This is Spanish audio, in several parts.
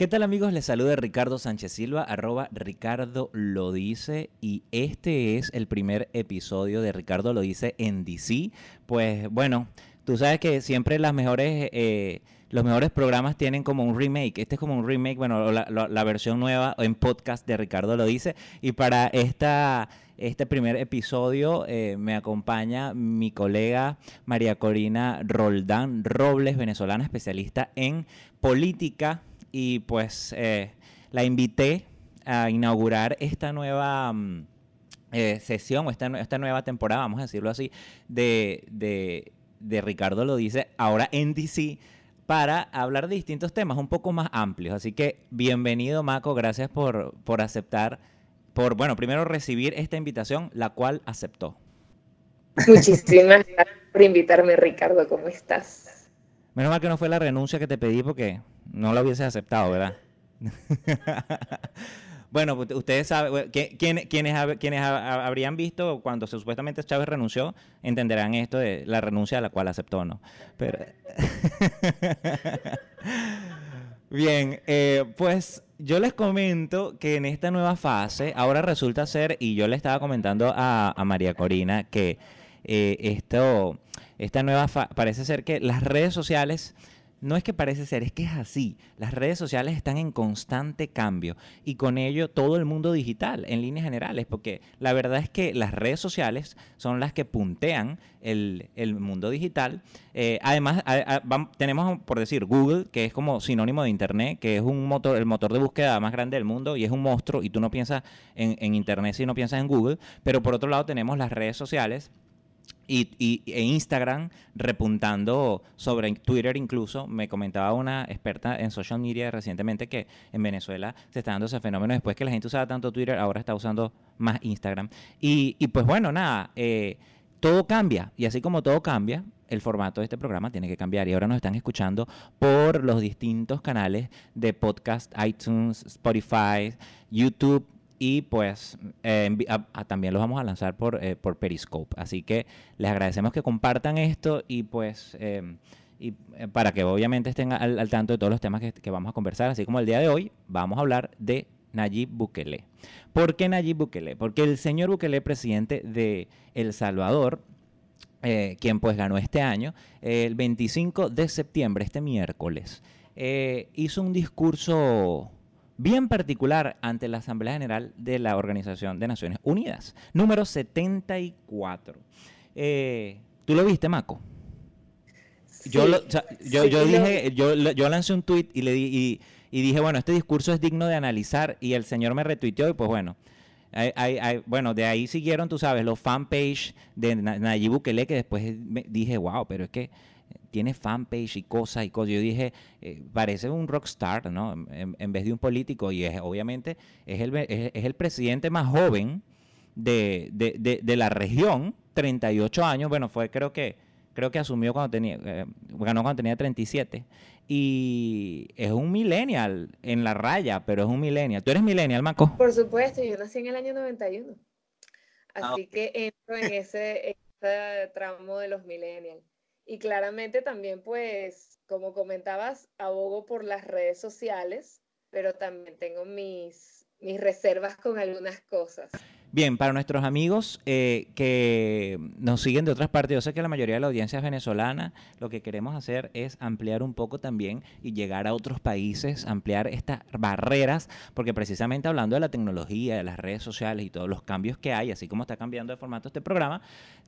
¿Qué tal amigos? Les saluda Ricardo Sánchez Silva, arroba Ricardo lo dice y este es el primer episodio de Ricardo lo dice en DC. Pues bueno, tú sabes que siempre las mejores, eh, los mejores programas tienen como un remake. Este es como un remake, bueno, la, versión nueva en podcast de Ricardo lo dice. Y para esta este primer episodio eh, me acompaña mi colega María Corina Roldán Robles, venezolana especialista en política y pues eh, la invité a inaugurar esta nueva mm, eh, sesión o esta, esta, nueva temporada, vamos a decirlo así, de, de, Ricardo lo dice, ahora en DC para hablar de distintos temas un poco más amplios. Así que bienvenido, Maco, gracias por, por aceptar, por, bueno, primero recibir esta invitación, la cual aceptó. Muchísimas gracias por invitarme, Ricardo, ¿cómo estás? Menos mal que no fue la renuncia que te pedí porque no lo hubiese aceptado, ¿verdad? bueno, pues, ustedes saben, quienes, habrían visto cuando supuestamente Chávez renunció, entenderán esto de la renuncia a la cual aceptó, ¿no? Pero... Bien, eh, pues yo les comento que en esta nueva fase, ahora resulta ser, y yo le estaba comentando a, María Corina, que eh, esto, esta nueva parece ser que las redes sociales no es que parece ser, es que es así. Las redes sociales están en constante cambio y con ello todo el mundo digital en líneas generales, porque la verdad es que las redes sociales son las que puntean el, mundo digital. Eh, además, tenemos, por decir, Google, que es como sinónimo de Internet, que es un motor, el motor de búsqueda más grande del mundo y es un monstruo y tú no piensas en, en Internet si no piensas en Google, pero por otro lado tenemos las redes sociales y, e Instagram repuntando sobre Twitter incluso. Me comentaba una experta en social media recientemente que en Venezuela se está dando ese fenómeno. Después que la gente usaba tanto Twitter, ahora está usando más Instagram. Y, pues bueno, nada, eh, todo cambia. Y así como todo cambia, el formato de este programa tiene que cambiar. Y ahora nos están escuchando por los distintos canales de podcast, iTunes, Spotify, YouTube y pues eh, también los vamos a lanzar por, eh, por Periscope. Así que les agradecemos que compartan esto y pues em, y, eh, para que obviamente estén al, tanto de todos los temas que, vamos a conversar, así como el día de hoy vamos a hablar de Nayib Bukele. ¿Por qué Nayib Bukele? Porque el señor Bukele, presidente de El Salvador, quien pues ganó este año, el 25 de septiembre, este miércoles, hizo un discurso bien particular ante la Asamblea General de la Organización de Naciones Unidas, número 74. Eh, ¿Tú lo viste, Maco? yo, yo, dije, yo, yo lancé un tweet y le di, y, dije, bueno, este discurso es digno de analizar y el señor me retuiteó y pues bueno, bueno, de ahí siguieron, tú sabes, los fanpage de Nayib Bukele que después dije, wow, pero es que tiene fanpage y cosas y cosas. Yo dije, eh, parece un rockstar, ¿no? En, vez de un político. Y es, obviamente es el, es, el presidente más joven de, de, de, la región, 38 años. Bueno, fue creo que creo que asumió cuando tenía, eh, ganó cuando tenía 37. Y es un millennial en la raya, pero es un millennial. ¿Tú eres millennial, Marco? Por supuesto, yo nací en el año 91. Ah, Así que entro en ese, ese tramo de los millennials. Y claramente también, pues, como comentabas, abogo por las redes sociales, pero también tengo mis, mis reservas con algunas cosas. Bien, para nuestros amigos eh, que nos siguen de otras partes, yo sé que la mayoría de la audiencia es venezolana, lo que queremos hacer es ampliar un poco también y llegar a otros países, ampliar estas barreras, porque precisamente hablando de la tecnología, de las redes sociales y todos los cambios que hay, así como está cambiando de formato este programa,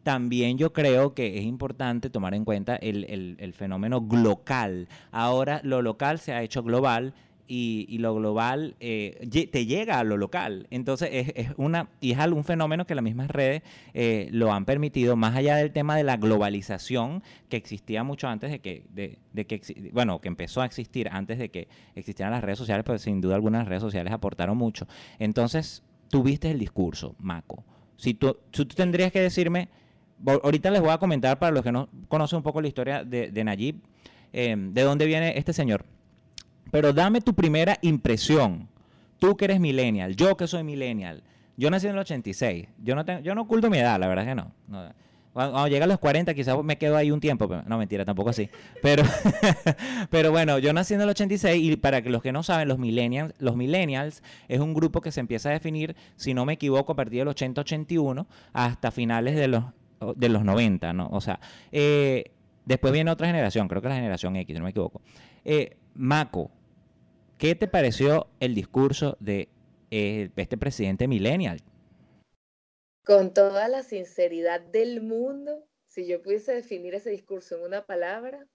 también yo creo que es importante tomar en cuenta el, el fenómeno global. Ahora lo local se ha hecho global y, lo global eh, te llega a lo local. Entonces es, una y es algún fenómeno que las mismas redes eh, lo han permitido, más allá del tema de la globalización que existía mucho antes de que, de, que bueno, que empezó a existir antes de que existieran las redes sociales, pero sin duda algunas redes sociales aportaron mucho. Entonces, tuviste el discurso, Maco. Si tú, tú tendrías que decirme, ahorita les voy a comentar para los que no conocen un poco la historia de, de Nayib, eh, de dónde viene este señor. Pero dame tu primera impresión. Tú que eres millennial, yo que soy millennial. Yo nací en el 86. Yo no, tengo, yo no oculto mi edad, la verdad es que no. Cuando, llega a los 40 quizás me quedo ahí un tiempo. no, mentira, tampoco así. Pero, pero bueno, yo nací en el 86 y para los que no saben, los millennials, los millennials es un grupo que se empieza a definir, si no me equivoco, a partir del 80-81 hasta finales de los, de los 90, ¿no? O sea, eh, después viene otra generación, creo que la generación X, si no me equivoco. Eh, Maco, ¿qué te pareció el discurso de eh, este presidente millennial? Con toda la sinceridad del mundo, si yo pudiese definir ese discurso en una palabra,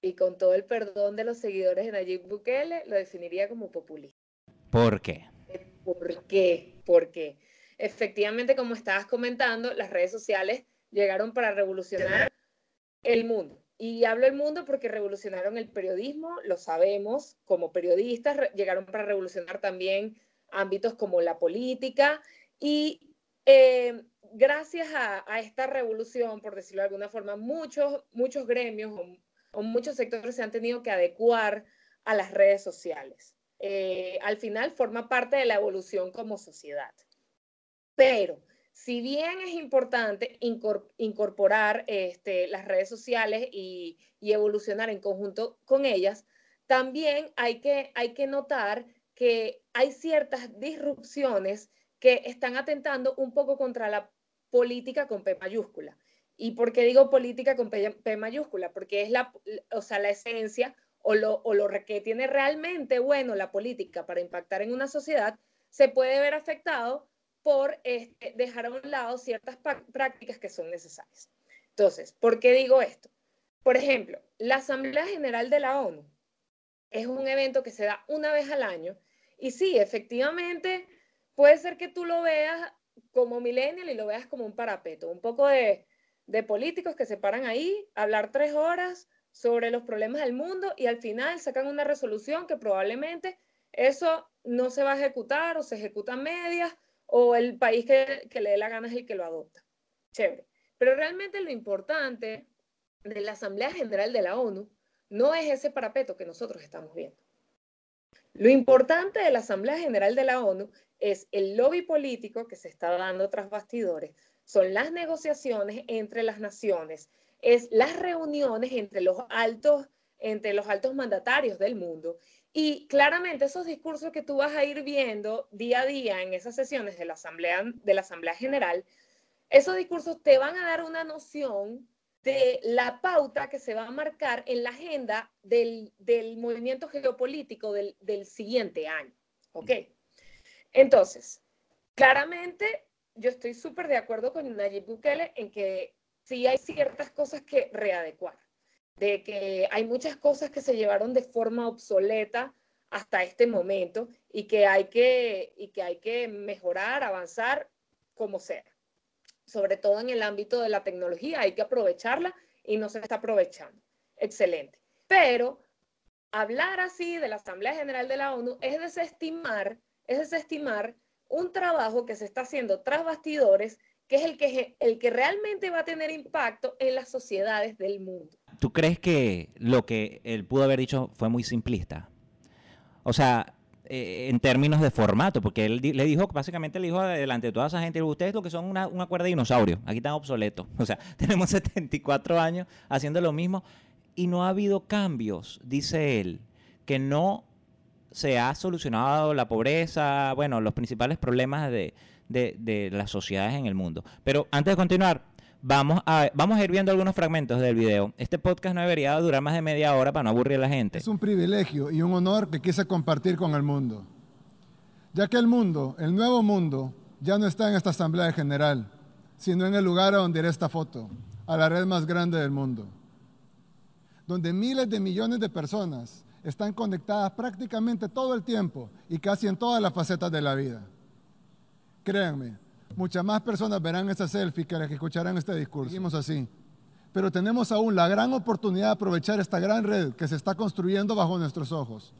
y con todo el perdón de los seguidores de Nayib Bukele, lo definiría como populista. ¿Por qué? ¿Por qué? Porque efectivamente, como estabas comentando, las redes sociales llegaron para revolucionar el mundo. Y hablo del mundo porque revolucionaron el periodismo, lo sabemos, como periodistas, llegaron para revolucionar también ámbitos como la política y eh, gracias a, esta revolución, por decirlo de alguna forma, muchos, muchos gremios o, muchos sectores se han tenido que adecuar a las redes sociales. Eh, al final forma parte de la evolución como sociedad. Pero si bien es importante incorporar este, las redes sociales y, evolucionar en conjunto con ellas, también hay que, hay que notar que hay ciertas disrupciones que están atentando un poco contra la política con P mayúscula. ¿Y por qué digo política con P, mayúscula? Porque es la, o sea, la esencia o lo, o lo que tiene realmente bueno la política para impactar en una sociedad, se puede ver afectado por este, dejar a un lado ciertas prácticas que son necesarias. Entonces, ¿por qué digo esto? Por ejemplo, la Asamblea General de la ONU es un evento que se da una vez al año y sí, efectivamente, puede ser que tú lo veas como millennial y lo veas como un parapeto, un poco de, políticos que se paran ahí, hablar tres horas sobre los problemas del mundo y al final sacan una resolución que probablemente eso no se va a ejecutar o se ejecuta medias o el país que, que le dé la gana es el que lo adopta. Chévere. Pero realmente lo importante de la Asamblea General de la ONU no es ese parapeto que nosotros estamos viendo. Lo importante de la Asamblea General de la ONU es el lobby político que se está dando tras bastidores, son las negociaciones entre las naciones, es las reuniones entre los altos, entre los altos mandatarios del mundo. Y claramente esos discursos que tú vas a ir viendo día a día en esas sesiones de la Asamblea, General, esos discursos te van a dar una noción de la pauta que se va a marcar en la agenda del, movimiento geopolítico del, siguiente año. ¿Ok? Entonces, claramente yo estoy súper de acuerdo con Nayib Bukele en que sí hay ciertas cosas que readecuar, de que hay muchas cosas que se llevaron de forma obsoleta hasta este momento y que hay que, y que, hay que mejorar, avanzar como sea sobre todo en el ámbito de la tecnología, hay que aprovecharla y no se está aprovechando. Excelente. Pero hablar así de la Asamblea General de la ONU es desestimar, es desestimar un trabajo que se está haciendo tras bastidores, que es el que, el que realmente va a tener impacto en las sociedades del mundo. ¿Tú crees que lo que él pudo haber dicho fue muy simplista? O sea, eh, en términos de formato, porque él le dijo, básicamente le dijo delante de toda esa gente, ustedes lo que son una, una cuerda de dinosaurio, aquí están obsoletos. O sea, tenemos 74 años haciendo lo mismo y no ha habido cambios, dice él, que no se ha solucionado la pobreza, bueno, los principales problemas de, las sociedades en el mundo. Pero antes de continuar, Vamos a, vamos a ir viendo algunos fragmentos del video. Este podcast no debería durar más de media hora para no aburrir a la gente. Es un privilegio y un honor que quise compartir con el mundo. Ya que el mundo, el nuevo mundo, ya no está en esta asamblea general, sino en el lugar a donde irá esta foto, a la red más grande del mundo, donde miles de millones de personas están conectadas prácticamente todo el tiempo y casi en todas las facetas de la vida. Créanme, muchas más personas verán esa selfie que las que escucharán este discurso. Seguimos así. Pero tenemos aún la gran oportunidad de aprovechar esta gran red que se está construyendo bajo nuestros ojos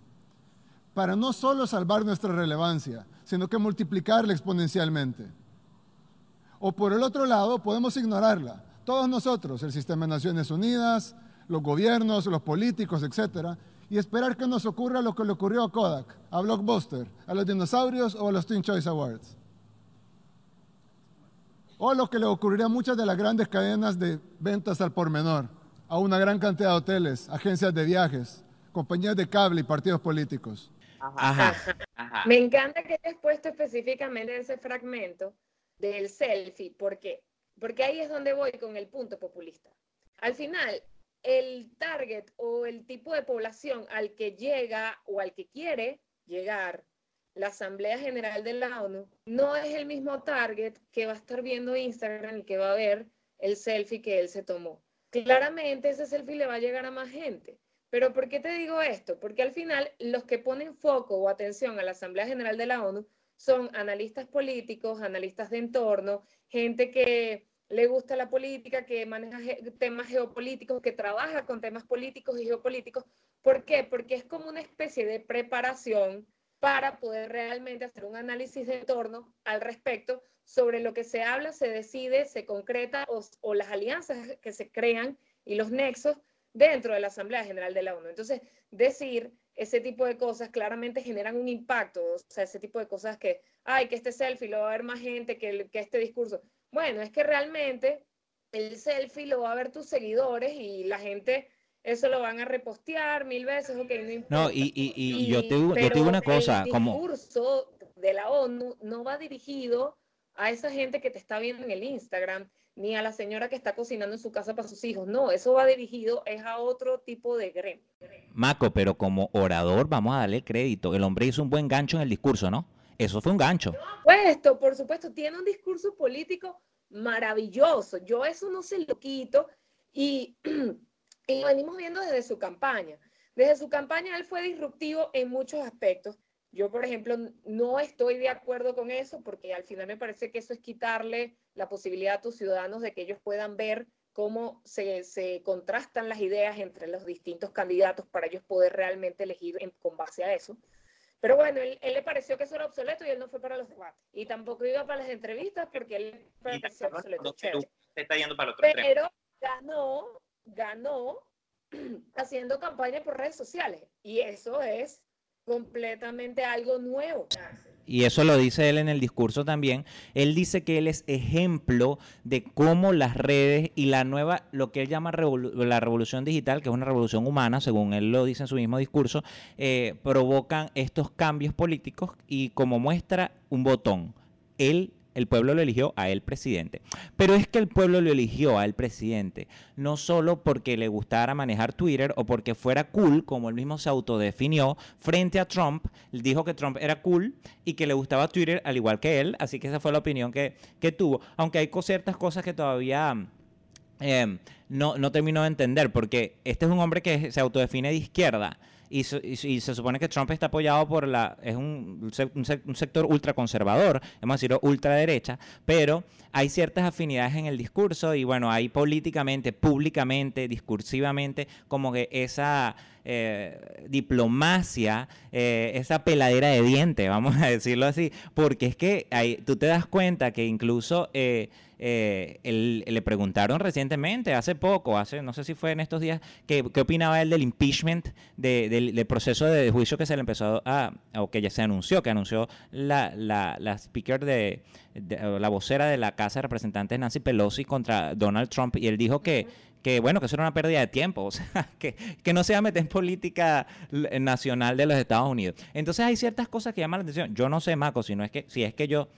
para no solo salvar nuestra relevancia, sino que multiplicarla exponencialmente. O por el otro lado, podemos ignorarla. Todos nosotros, el sistema de Naciones Unidas, los gobiernos, los políticos, etcétera, y esperar que nos ocurra lo que le ocurrió a Kodak, a Blockbuster, a los dinosaurios o a los Teen Choice Awards. O lo que le ocurriría a muchas de las grandes cadenas de ventas al por menor, a una gran cantidad de hoteles, agencias de viajes, compañías de cable y partidos políticos. Ajá. Me encanta que hayas puesto específicamente ese fragmento del selfie, porque porque ahí es donde voy con el punto populista. Al final, el target o el tipo de población al que llega o al que quiere llegar la Asamblea General de la ONU no es el mismo target que va a estar viendo Instagram y que va a ver el selfie que él se tomó. Claramente ese selfie le va a llegar a más gente. Pero ¿por qué te digo esto? Porque al final los que ponen foco o atención a la Asamblea General de la ONU son analistas políticos, analistas de entorno, gente que le gusta la política, que maneja temas geopolíticos, que trabaja con temas políticos y geopolíticos. ¿Por qué? Porque es como una especie de preparación para poder realmente hacer un análisis de entorno al respecto sobre lo que se habla, se decide, se concreta o, las alianzas que se crean y los nexos dentro de la Asamblea General de la ONU. Entonces, decir ese tipo de cosas claramente generan un impacto, o sea, ese tipo de cosas que, ay, que este selfie lo va a ver más gente que este discurso. Bueno, es que realmente el selfie lo va a ver tus seguidores y la gente eso lo van a repostear mil veces, ok, no importa. No, y, y, y, yo, te, yo te digo una cosa, el discurso de la ONU no va dirigido a esa gente que te está viendo en el Instagram, ni a la señora que está cocinando en su casa para sus hijos. No, eso va dirigido es a otro tipo de gremio. Maco, pero como orador vamos a darle crédito. El hombre hizo un buen gancho en el discurso, ¿no? Eso fue un gancho. Por supuesto, por supuesto, tiene un discurso político maravilloso. Yo eso no se lo quito y, y lo venimos viendo desde su campaña. Desde su campaña él fue disruptivo en muchos aspectos. Yo, por ejemplo, no estoy de acuerdo con eso porque al final me parece que eso es quitarle la posibilidad a tus ciudadanos de que ellos puedan ver cómo se, se contrastan las ideas entre los distintos candidatos para ellos poder realmente elegir con base a eso. Pero bueno, él, le pareció que eso era obsoleto y él no fue para los debates. Y tampoco iba para las entrevistas porque él pareció obsoleto. está yendo para otro Pero ganó, ganó haciendo campaña por redes sociales. Y eso es completamente algo nuevo y eso lo dice él en el discurso también, él dice que él es ejemplo de cómo las redes y la nueva, lo que él llama la revolución digital, que es una revolución humana, según él lo dice en su mismo discurso, eh, provocan estos cambios políticos y como muestra un botón, él el pueblo lo eligió a él presidente. Pero es que el pueblo lo eligió a él presidente, no solo porque le gustara manejar Twitter o porque fuera cool, como él mismo se autodefinió, frente a Trump, dijo que Trump era cool y que le gustaba Twitter al igual que él, así que esa fue la opinión que, tuvo. Aunque hay ciertas cosas que todavía... Eh, no, no termino de entender, porque este es un hombre que se autodefine de izquierda, y, se supone que Trump está apoyado por la, es un, un, sector ultraconservador, hemos decirlo ultraderecha, pero hay ciertas afinidades en el discurso y bueno, hay políticamente, públicamente, discursivamente, como que esa eh, diplomacia, eh, esa peladera de diente, vamos a decirlo así, porque es que tú te das cuenta que incluso... Eh, eh, le preguntaron recientemente, hace poco, hace no sé si fue en estos días, qué, qué opinaba él del impeachment, del, proceso de juicio que se le empezó a, o que ya se anunció, que anunció la, la, la speaker de, la vocera de la Casa de Representantes Nancy Pelosi contra Donald Trump, y él dijo que que bueno, que eso era una pérdida de tiempo, o sea, que, que, no se va a meter en política nacional de los Estados Unidos. Entonces hay ciertas cosas que llaman la atención. Yo no sé, Marco, si no es que, si es que yo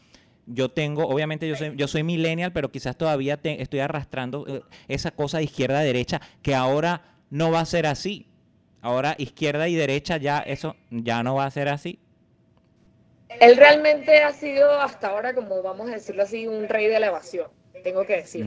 yo tengo, obviamente yo soy, yo soy millennial, pero quizás todavía estoy arrastrando eh, esa cosa de izquierda a derecha que ahora no va a ser así. Ahora izquierda y derecha ya eso ya no va a ser así. Él realmente ha sido hasta ahora, como vamos a decirlo así, un rey de la evasión, tengo que decir.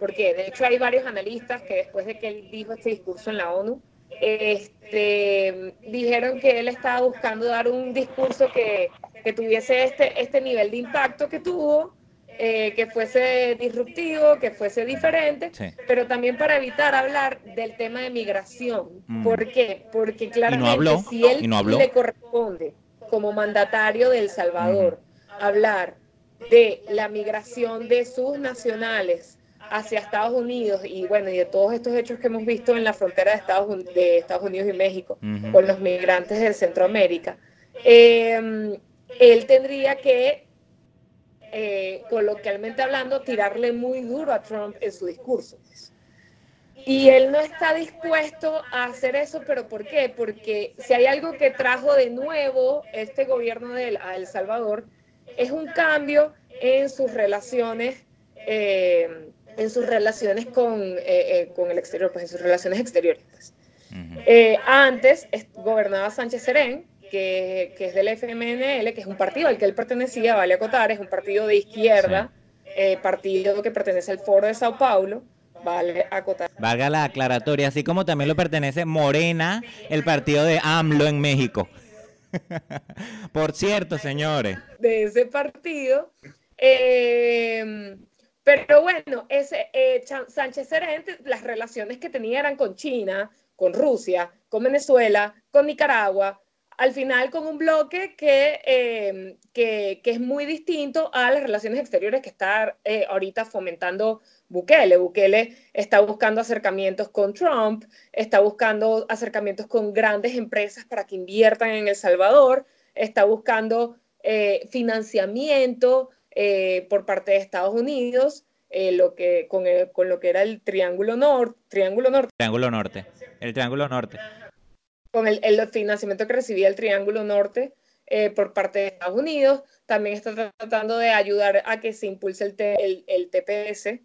Porque de hecho hay varios analistas que después de que él dijo este discurso en la ONU, este, dijeron que él estaba buscando dar un discurso que que tuviese este, este nivel de impacto que tuvo, eh, que fuese disruptivo, que fuese diferente, pero también para evitar hablar del tema de migración. Mm. ¿Por qué? Porque claramente si él le corresponde como mandatario de El Salvador hablar de la migración de sus nacionales hacia Estados Unidos y bueno, y de todos estos hechos que hemos visto en la frontera de Estados, de Estados Unidos y México con los migrantes de Centroamérica, eh, él tendría que eh, coloquialmente hablando, tirarle muy duro a Trump en su discurso. Y él no está dispuesto a hacer eso, pero ¿por qué? Porque si hay algo que trajo de nuevo este gobierno de El Salvador, es un cambio en sus relaciones, eh, en sus relaciones con, eh, eh, con, el exterior, pues en sus relaciones exteriores. Pues. antes gobernaba Sánchez Serén, que, que, es del FMNL, que es un partido al que él pertenecía, vale acotar, es un partido de izquierda, partido que pertenece al Foro de Sao Paulo. Vale acotar. Valga la aclaratoria, así como también lo pertenece Morena, el partido de AMLO en México. Por cierto, señores. De ese partido. Em, pero bueno, ese, eh, Sánchez Serente, las relaciones que tenía eran con China, con Rusia, con Venezuela, con Nicaragua, al final con un bloque que, em, que, que, es muy distinto a las relaciones exteriores que está eh, ahorita fomentando Bukele. Bukele está buscando acercamientos con Trump, está buscando acercamientos con grandes empresas para que inviertan en El Salvador, está buscando eh, financiamiento eh, por parte de Estados Unidos, lo que, con, con, lo que era el Triángulo Norte. Triángulo Norte. Triángulo Norte. El Triángulo Norte con el, el, financiamiento que recibía el Triángulo Norte eh, por parte de Estados Unidos. También está tratando de ayudar a que se impulse el, el, TPS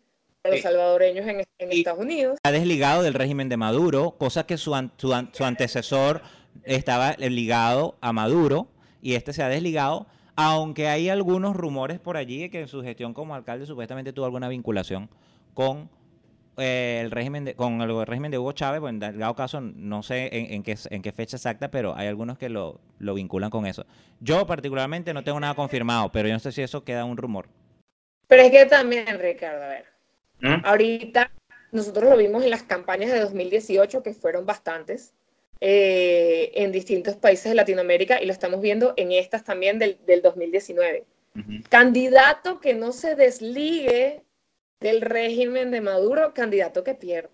a los salvadoreños en, en Estados Unidos. Ha desligado del régimen de Maduro, cosa que su, su, su antecesor estaba ligado a Maduro y este se ha desligado aunque hay algunos rumores por allí de que en su gestión como alcalde supuestamente tuvo alguna vinculación con eh, el régimen de, con el régimen de Hugo Chávez, pues en dado caso no sé en, qué, en qué fecha exacta, pero hay algunos que lo, lo vinculan con eso. Yo particularmente no tengo nada confirmado, pero yo no sé si eso queda un rumor. Pero es que también, Ricardo, a ver, ¿Mm? ahorita nosotros lo vimos en las campañas de 2018, que fueron bastantes, eh, en distintos países de Latinoamérica, y lo estamos viendo en estas también del, del 2019. Candidato que no se desligue del régimen de Maduro, candidato que pierde.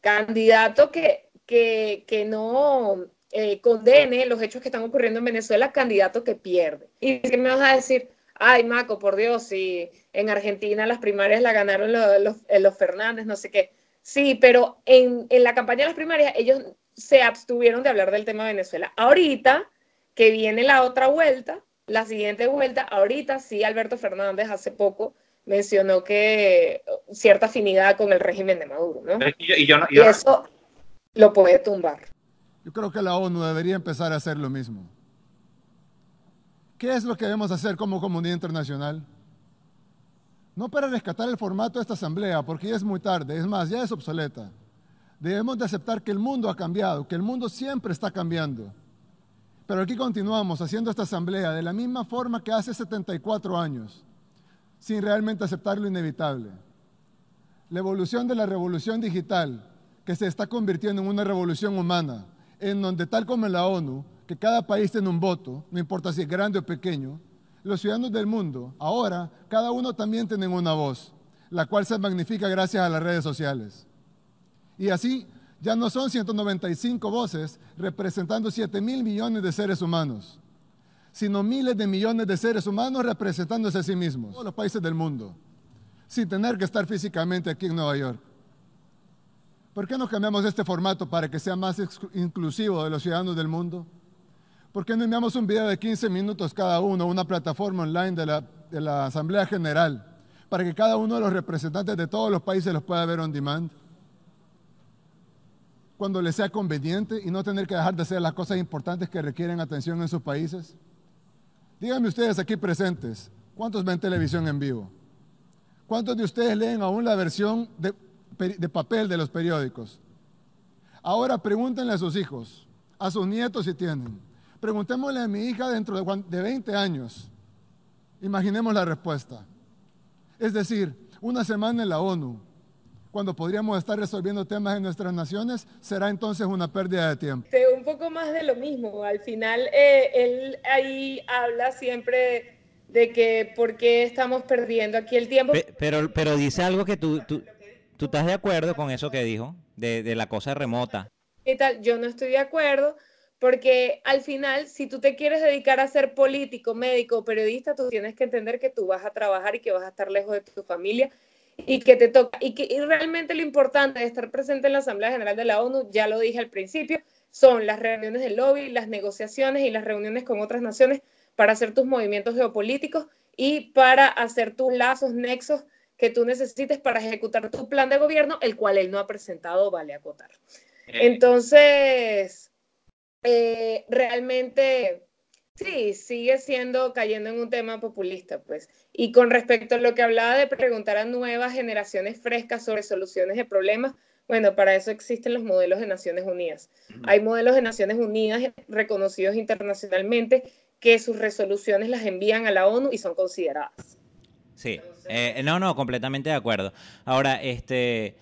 Candidato que, que, no eh, condene los hechos que están ocurriendo en Venezuela, candidato que pierde. ¿Y qué me vas a decir? Ay, Maco, por Dios, si en Argentina las primarias la ganaron los, los, Fernández, no sé qué. Sí, pero en, en la campaña de las primarias ellos se abstuvieron de hablar del tema de Venezuela. Ahorita que viene la otra vuelta, la siguiente vuelta, ahorita sí, Alberto Fernández hace poco mencionó que cierta afinidad con el régimen de Maduro, ¿no? Y, eso lo puede tumbar. Yo creo que la ONU debería empezar a hacer lo mismo. ¿Qué es lo que debemos hacer como comunidad internacional? No para rescatar el formato de esta asamblea, porque ya es muy tarde, es más, ya es obsoleta. Debemos de aceptar que el mundo ha cambiado, que el mundo siempre está cambiando. Pero aquí continuamos haciendo esta asamblea de la misma forma que hace 74 años sin realmente aceptar lo inevitable. La evolución de la revolución digital, que se está convirtiendo en una revolución humana, en donde tal como en la ONU, que cada país tiene un voto, no importa si es grande o pequeño, los ciudadanos del mundo, ahora, cada uno también tiene una voz, la cual se magnifica gracias a las redes sociales. Y así, ya no son 195 voces representando 7 mil millones de seres humanos, sino miles de millones de seres humanos representándose a sí mismos, todos los países del mundo, sin tener que estar físicamente aquí en Nueva York. ¿Por qué no cambiamos este formato para que sea más inclusivo de los ciudadanos del mundo? ¿Por qué no enviamos un video de 15 minutos cada uno, una plataforma online de la, de la Asamblea General, para que cada uno de los representantes de todos los países los pueda ver on demand? Cuando les sea conveniente y no tener que dejar de hacer las cosas importantes que requieren atención en sus países. Díganme ustedes aquí presentes, ¿cuántos ven televisión en vivo? ¿Cuántos de ustedes leen aún la versión de, papel de los periódicos? Ahora pregúntenle a sus hijos, a sus nietos si tienen. Preguntémosle a mi hija dentro de, de 20 años. Imaginemos la respuesta. Es decir, una semana en la ONU, cuando podríamos estar resolviendo temas en nuestras naciones, será entonces una pérdida de tiempo. Un poco más de lo mismo. Al final, eh, él ahí habla siempre de que por qué estamos perdiendo aquí el tiempo. Pero, pero dice algo que tú, tú, tú estás de acuerdo con eso que dijo, de, de la cosa remota. ¿Qué tal? Yo no estoy de acuerdo porque al final, si tú te quieres dedicar a ser político, médico, periodista, tú tienes que entender que tú vas a trabajar y que vas a estar lejos de tu familia y que te toca. Y que y realmente lo importante de estar presente en la Asamblea General de la ONU, ya lo dije al principio, son las reuniones del lobby, las negociaciones y las reuniones con otras naciones para hacer tus movimientos geopolíticos y para hacer tus lazos, nexos que tú necesites para ejecutar tu plan de gobierno, el cual él no ha presentado, vale acotar. Entonces, eh, realmente sí, sigue siendo cayendo en un tema populista, pues. Y con respecto a lo que hablaba de preguntar a nuevas generaciones frescas sobre soluciones de problemas, bueno, para eso existen los modelos de Naciones Unidas. Hay modelos de Naciones Unidas reconocidos internacionalmente que sus resoluciones las envían a la ONU y son consideradas. Sí, eh, no, no, completamente de acuerdo. Ahora, este,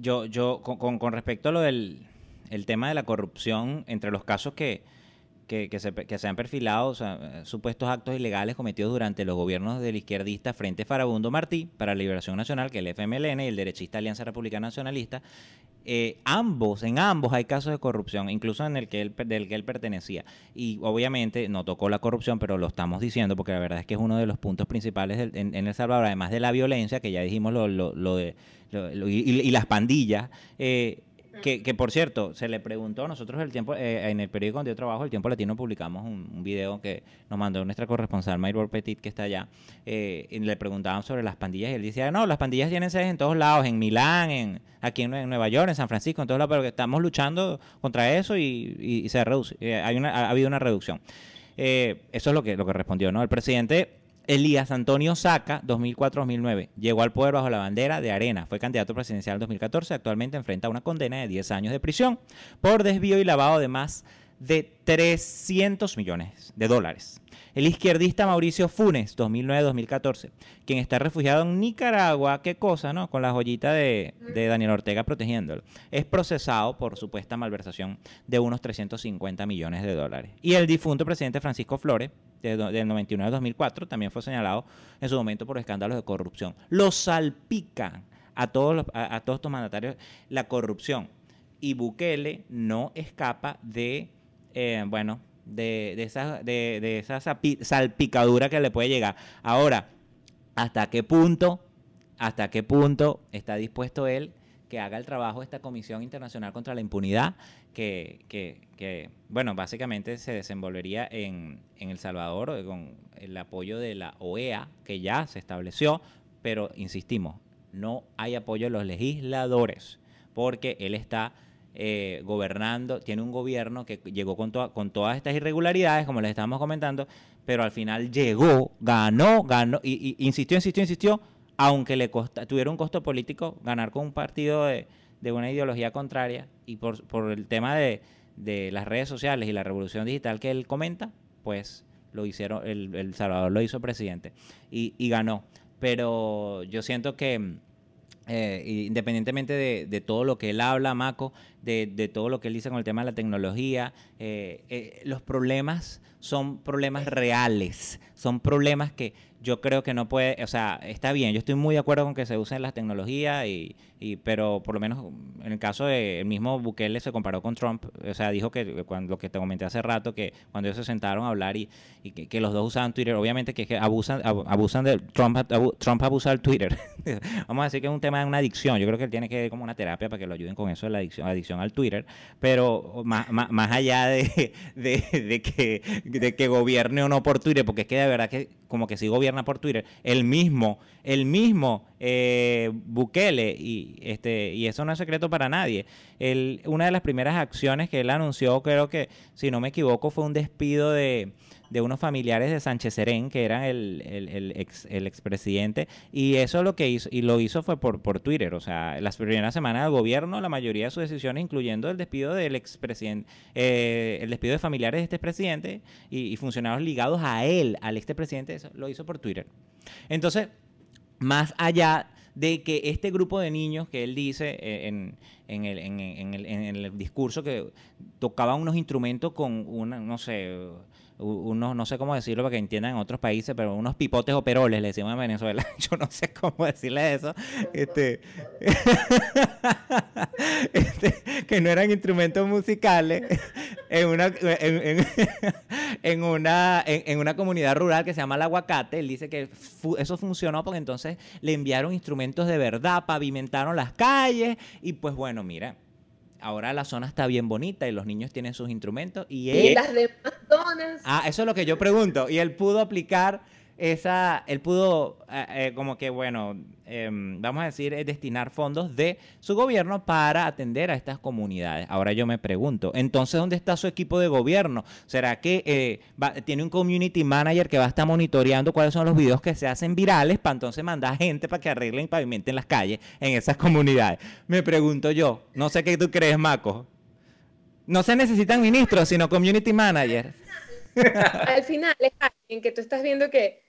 yo, yo, con, con respecto a lo del el tema de la corrupción, entre los casos que, que, se, que se han perfilado, eh, supuestos actos ilegales cometidos durante los gobiernos del izquierdista Frente Farabundo Martí para la Liberación Nacional, que es el FMLN, y el derechista Alianza Republicana Nacionalista, eh, ambos, en ambos hay casos de corrupción, incluso en el que él, del que él pertenecía. Y obviamente no tocó la corrupción, pero lo estamos diciendo porque la verdad es que es uno de los puntos principales en, El Salvador, además de la violencia, que ya dijimos lo, lo, de... y, las pandillas, eh, que, por cierto, se le preguntó, nosotros el tiempo, eh, en el periódico donde yo trabajo, el Tiempo Latino, publicamos un, video que nos mandó nuestra corresponsal Maybor Petit, que está allá, eh, y le preguntaban sobre las pandillas, y él decía, no, las pandillas tienen sedes en todos lados, en Milán, en aquí en, Nueva York, en San Francisco, en todos lados, pero que estamos luchando contra eso y, se reduce, eh, hay una, ha, habido una reducción. eso es lo que, lo que respondió, ¿no? El presidente Elías Antonio Saca, 2004-2009. Llegó al poder bajo la bandera de Arena. Fue candidato presidencial en 2014. Actualmente enfrenta una condena de 10 años de prisión por desvío y lavado de más de 300 millones de dólares. El izquierdista Mauricio Funes, 2009-2014, quien está refugiado en Nicaragua, qué cosa, ¿no? Con la joyita de, Daniel Ortega protegiéndolo, es procesado por supuesta malversación de unos 350 millones de dólares. Y el difunto presidente Francisco Flores, del 99 2004, también fue señalado en su momento por escándalos de corrupción. Lo salpican a todos, a todos estos mandatarios la corrupción. Y Bukele no escapa de eh, bueno, de, de, esa, de, esa salpicadura que le puede llegar. Ahora, ¿hasta qué punto, hasta qué punto está dispuesto él que haga el trabajo esta Comisión Internacional contra la Impunidad, que, bueno, básicamente se desenvolvería en, en El Salvador con el apoyo de la OEA, que ya se estableció, pero insistimos, no hay apoyo de los legisladores, porque él está eh, gobernando, tiene un gobierno que llegó con, con todas estas irregularidades, como les estábamos comentando, pero al final llegó, ganó, ganó, y, insistió, insistió, insistió, aunque le tuviera un costo político ganar con un partido de, una ideología contraria y por, el tema de, las redes sociales y la revolución digital que él comenta, pues lo hicieron, el, Salvador lo hizo presidente y, y ganó. Pero yo siento que eh, independientemente de, todo lo que él habla, Maco, de, todo lo que él dice con el tema de la tecnología, eh, eh, los problemas son problemas reales, son problemas que yo creo que no puede, o sea, está bien, yo estoy muy de acuerdo con que se usen las tecnologías, y, y pero por lo menos en el caso del mismo Bukele se comparó con Trump, o sea, dijo que cuando lo que te comenté hace rato, que cuando ellos se sentaron a hablar y, y que, los dos usaban Twitter, obviamente que, abusan, abusan de Trump, Trump abusa del Twitter. Vamos a decir que es un tema de una adicción, yo creo que él tiene que ir como una terapia para que lo ayuden con eso de la adicción, adicción al Twitter, pero más, más, allá de, de, de, que, de que gobierne o no por Twitter, porque es que de verdad que como que si gobierna por Twitter, el mismo, el mismo eh, Bukele, y, este, y eso no es secreto para nadie. Una de las primeras acciones que él anunció, creo que, si no me equivoco, fue un despido de, de unos familiares de Sánchez Serén, que eran el, el, ex, el expresidente, y eso lo que hizo, y lo hizo fue por, por Twitter, o sea, las primeras semanas del gobierno, la mayoría de sus decisiones, incluyendo el despido del expresidente, eh, el despido de familiares de este presidente y, y funcionarios ligados a él, al expresidente, eso lo hizo por Twitter. Entonces, más allá de que este grupo de niños que él dice eh, en, en, el, en, el, en, el, discurso que tocaban unos instrumentos con una, no sé, unos, no sé cómo decirlo para que entiendan en otros países, pero unos pipotes o peroles, le decimos en Venezuela. Yo no sé cómo decirle eso. Este, este, que no eran instrumentos musicales en una, en, una, en, una comunidad rural que se llama El Aguacate. Él dice que eso funcionó porque entonces le enviaron instrumentos de verdad, pavimentaron las calles y pues bueno, mira ahora la zona está bien bonita y los niños tienen sus instrumentos y, él... las demás zonas. Ah, eso es lo que yo pregunto. Y él pudo aplicar esa, él pudo eh, eh, como que, bueno, em, vamos a decir, destinar fondos de su gobierno para atender a estas comunidades. Ahora yo me pregunto, entonces, ¿dónde está su equipo de gobierno? ¿Será que eh, tiene un community manager que va a estar monitoreando cuáles son los videos que se hacen virales para entonces mandar gente para que arreglen y pavimenten las calles en esas comunidades? Me pregunto yo, no sé qué tú crees, Maco. No se necesitan ministros, sino community managers. Al final es alguien que tú estás viendo que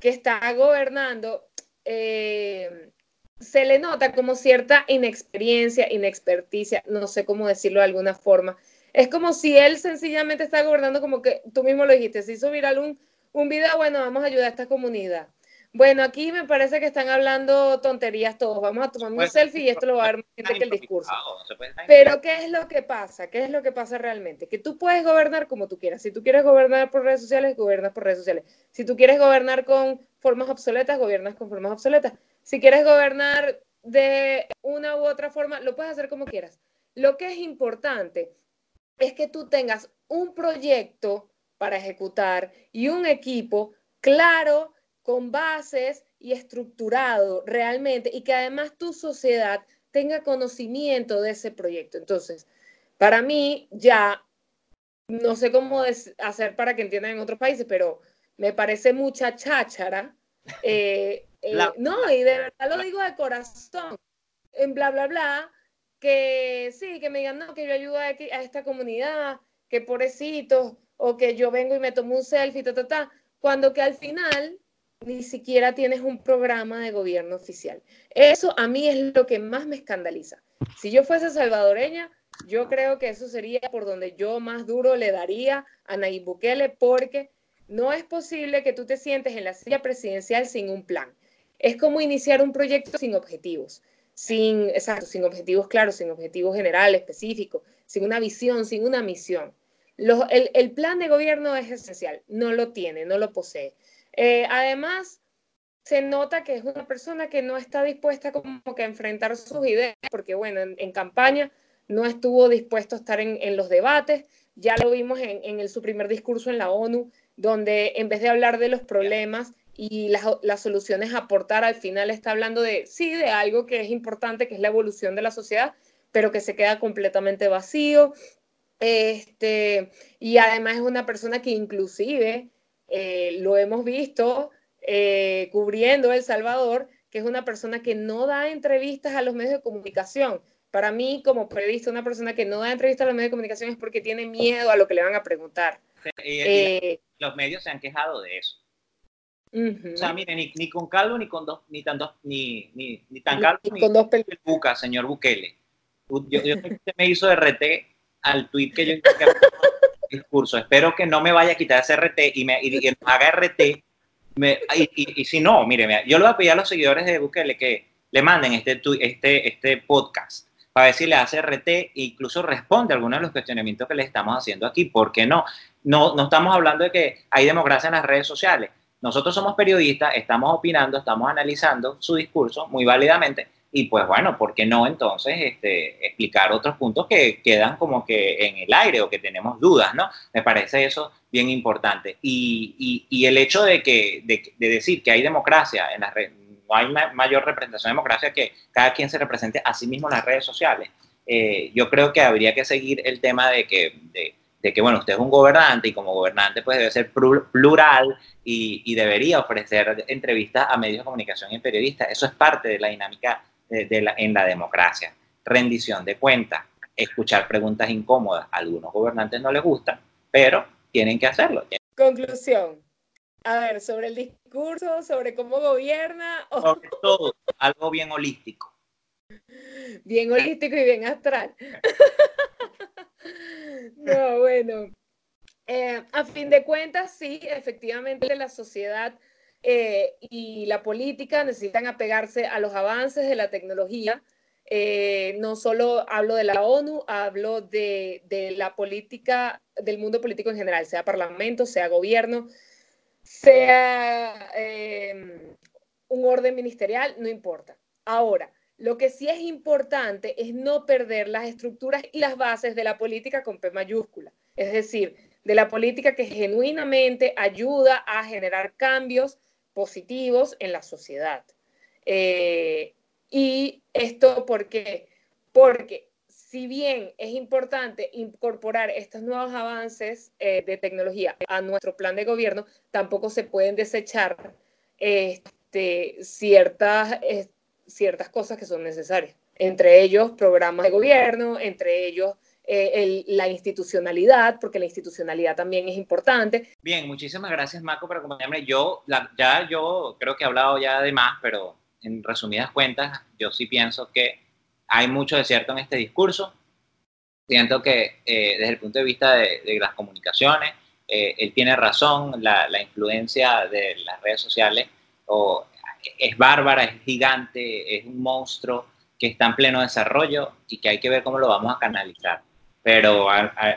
que está gobernando, eh, se le nota como cierta inexperiencia, inexperticia, no sé cómo decirlo de alguna forma. Es como si él sencillamente está gobernando como que tú mismo lo dijiste, se hizo viral un, un video, bueno, vamos a ayudar a esta comunidad. Bueno, aquí me parece que están hablando tonterías todos. Vamos a tomar un selfie y esto lo va a dar más gente que el discurso. Pero ¿qué es lo que pasa? ¿Qué es lo que pasa realmente? Que tú puedes gobernar como tú quieras. Si tú quieres gobernar por redes sociales, gobiernas por redes sociales. Si tú quieres gobernar con formas obsoletas, gobiernas con formas obsoletas. Si quieres gobernar de una u otra forma, lo puedes hacer como quieras. Lo que es importante es que tú tengas un proyecto para ejecutar y un equipo claro con bases y estructurado realmente y que además tu sociedad tenga conocimiento de ese proyecto. Entonces, para mí ya, no sé cómo hacer para que entiendan en otros países, pero me parece mucha cháchara. Eh, eh, no, y de verdad lo digo de corazón, en bla, bla, bla, que sí, que me digan, no, que yo ayudo a, a esta comunidad, que pobrecitos, o que yo vengo y me tomo un selfie, ta, ta, ta, cuando que al final ni siquiera tienes un programa de gobierno oficial. Eso a mí es lo que más me escandaliza. Si yo fuese salvadoreña, yo creo que eso sería por donde yo más duro le daría a Nayib Bukele, porque no es posible que tú te sientes en la silla presidencial sin un plan. Es como iniciar un proyecto sin objetivos, sin, exacto, sin objetivos claros, sin objetivos generales, específicos, sin una visión, sin una misión. el, el plan de gobierno es esencial, no lo tiene, no lo posee. Eh, además, se nota que es una persona que no está dispuesta como que a enfrentar sus ideas, porque bueno, en, campaña no estuvo dispuesto a estar en, los debates, ya lo vimos en, su primer discurso en la ONU, donde en vez de hablar de los problemas y las, soluciones aportar, al final está hablando de, sí, de algo que es importante, que es la evolución de la sociedad, pero que se queda completamente vacío. Este, y además es una persona que inclusive eh, lo hemos visto eh, cubriendo El Salvador, que es una persona que no da entrevistas a los medios de comunicación. Para mí, como periodista, una persona que no da entrevistas a los medios de comunicación es porque tiene miedo a lo que le van a preguntar. Eh, los medios se han quejado de eso. O sea, mire, ni, con calvo ni con dos, ni tan dos, ni, ni, ni tan calvo ni, con dos buca, señor Bukele. Yo, yo, me hizo RT al tweet que yo discurso. Espero que no me vaya a quitar ese RT y me, y, haga RT. y, si no, mire, yo le voy a pedir a los seguidores de Bukele que le manden este, este, este podcast para ver si le hace RT e incluso responde a algunos de los cuestionamientos que le estamos haciendo aquí. ¿Por qué no? No, no estamos hablando de que hay democracia en las redes sociales. Nosotros somos periodistas, estamos opinando, estamos analizando su discurso muy válidamente y pues bueno, ¿por qué no entonces este, explicar otros puntos que quedan como que en el aire o que tenemos dudas, ¿no? Me parece eso bien importante. Y, y, el hecho de, que, de, decir que hay democracia en las redes, no hay mayor representación de democracia que cada quien se represente a sí mismo en las redes sociales. Eh, yo creo que habría que seguir el tema de que, de, de, que, bueno, usted es un gobernante y como gobernante pues debe ser plural y, y debería ofrecer entrevistas a medios de comunicación y periodistas. Eso es parte de la dinámica en la democracia. Rendición de cuentas, escuchar preguntas incómodas. A algunos gobernantes no les gusta, pero tienen que hacerlo. Conclusión. A ver, sobre el discurso, sobre cómo gobierna. Sobre todo, algo bien holístico. Bien holístico y bien astral. no, bueno. Eh, a fin de cuentas, sí, efectivamente la sociedad eh, y la política necesitan apegarse a los avances de la tecnología. Eh, no solo hablo de la ONU, hablo de, de, la política, del mundo político en general, sea parlamento, sea gobierno, sea un orden ministerial, no importa. Ahora, lo que sí es importante es no perder las estructuras y las bases de la política con P mayúscula. Es decir, de la política que genuinamente ayuda a generar cambios positivos en la sociedad. Eh, y esto ¿por qué? Porque si bien es importante incorporar estos nuevos avances eh, de tecnología a nuestro plan de gobierno, tampoco se pueden desechar este, ciertas, ciertas cosas que son necesarias. Entre ellos, programas de gobierno, entre ellos, eh, la institucionalidad, porque la institucionalidad también es importante. Bien, muchísimas gracias Marco por acompañarme. Yo, ya yo creo que he hablado ya de más, pero en resumidas cuentas, yo sí pienso que hay mucho de cierto en este discurso. Siento que eh, desde el punto de vista de, las comunicaciones, eh, él tiene razón, la, la, influencia de las redes sociales o, es bárbara, es gigante, es un monstruo que está en pleno desarrollo y que hay que ver cómo lo vamos a canalizar pero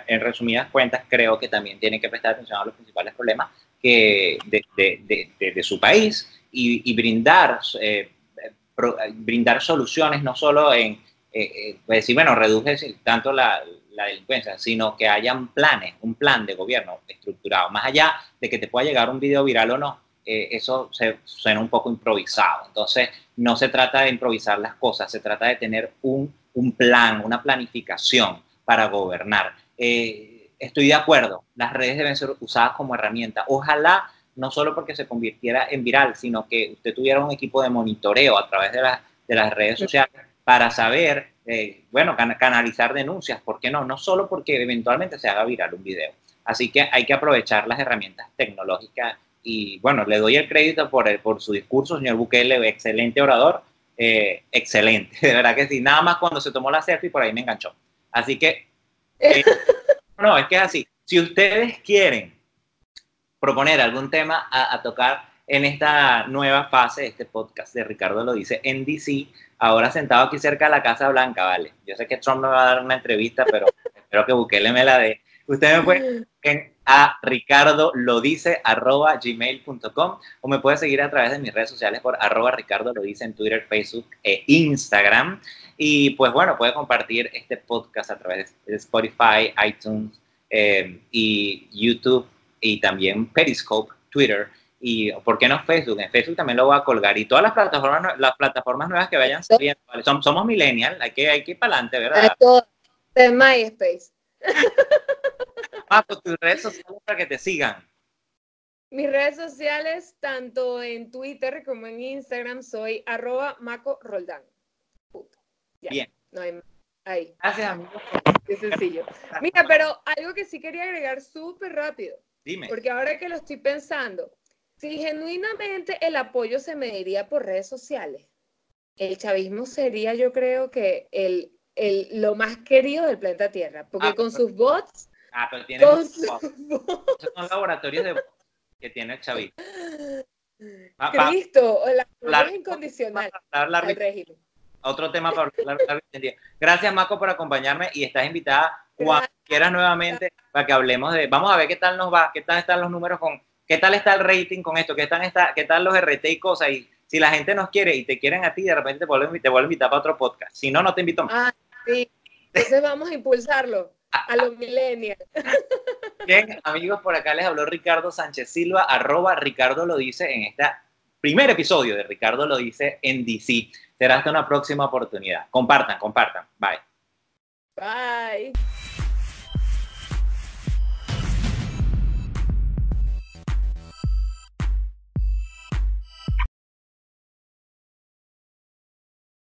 en resumidas cuentas creo que también tiene que prestar atención a los principales problemas que de, de, de, su país y, y brindar, eh, brindar soluciones no solo en eh, eh, decir, bueno, reduce tanto la, la, delincuencia, sino que hayan planes, un plan de gobierno estructurado, más allá de que te pueda llegar un video viral o no. eso se, suena un poco improvisado. Entonces, no se trata de improvisar las cosas, se trata de tener un, un plan, una planificación para gobernar. Eh, estoy de acuerdo, las redes deben ser usadas como herramienta. Ojalá no solo porque se convirtiera en viral, sino que usted tuviera un equipo de monitoreo a través de, de las redes sociales para saber, eh, bueno, canalizar denuncias, ¿por qué no? No solo porque eventualmente se haga viral un video. Así que hay que aprovechar las herramientas tecnológicas y bueno, le doy el crédito por, el, por su discurso, señor Bukele, excelente orador, eh, excelente, de verdad que sí, nada más cuando se tomó la selfie por ahí me enganchó. Así que, eh, no, es que es así. Si ustedes quieren proponer algún tema a, tocar en esta nueva fase este podcast de Ricardo lo dice en DC, ahora sentado aquí cerca de la Casa Blanca, ¿vale? Yo sé que Trump me va a dar una entrevista, pero espero que Bukele me la dé. Usted me puede en a ricardo lo dice arroba gmail.com o me puede seguir a través de mis redes sociales por arroba ricardo lo dice en Twitter, Facebook e Instagram. Y pues bueno, puede compartir este podcast a través de Spotify, iTunes eh, y YouTube y también Periscope, Twitter y ¿por qué no Facebook? En Facebook también lo voy a colgar y todas las plataformas, las plataformas nuevas que vayan saliendo. Somos, somos millennials, hay que, hay que ir para adelante, ¿verdad? De MySpace. Maco, tus redes sociales para que te sigan. Mis redes sociales, tanto en Twitter como en Instagram, soy arroba Maco Roldán. Bien. No hay Ahí. Gracias, amigo. Qué sencillo. Mira, pero algo que sí quería agregar súper rápido. Dime. Porque ahora que lo estoy pensando, si genuinamente el apoyo se mediría por redes sociales, el chavismo sería, yo creo que el, el lo más querido del planeta Tierra. Porque ah, con sus bots. Ah, pero tiene. Son laboratorios de que tiene el chavismo. Cristo, la, la incondicional al régimen otro tema para hablar. Gracias, Marco, por acompañarme y estás invitada cuando quieras nuevamente para que hablemos de. Vamos a ver qué tal nos va, qué tal están los números con. ¿Qué tal está el rating con esto? ¿Qué tal, está, qué tal los RT y cosas? Y si la gente nos quiere y te quieren a ti, de repente te vuelvo, te vuelvo a invitar para otro podcast. Si no, no te invito más. Ah, sí. Entonces vamos a impulsarlo a los millennials. Bien, amigos, por acá les habló Ricardo Sánchez Silva, arroba Ricardo lo dice en este primer episodio de Ricardo lo dice en DC. Será hasta una próxima oportunidad. Compartan, compartan. Bye. Bye.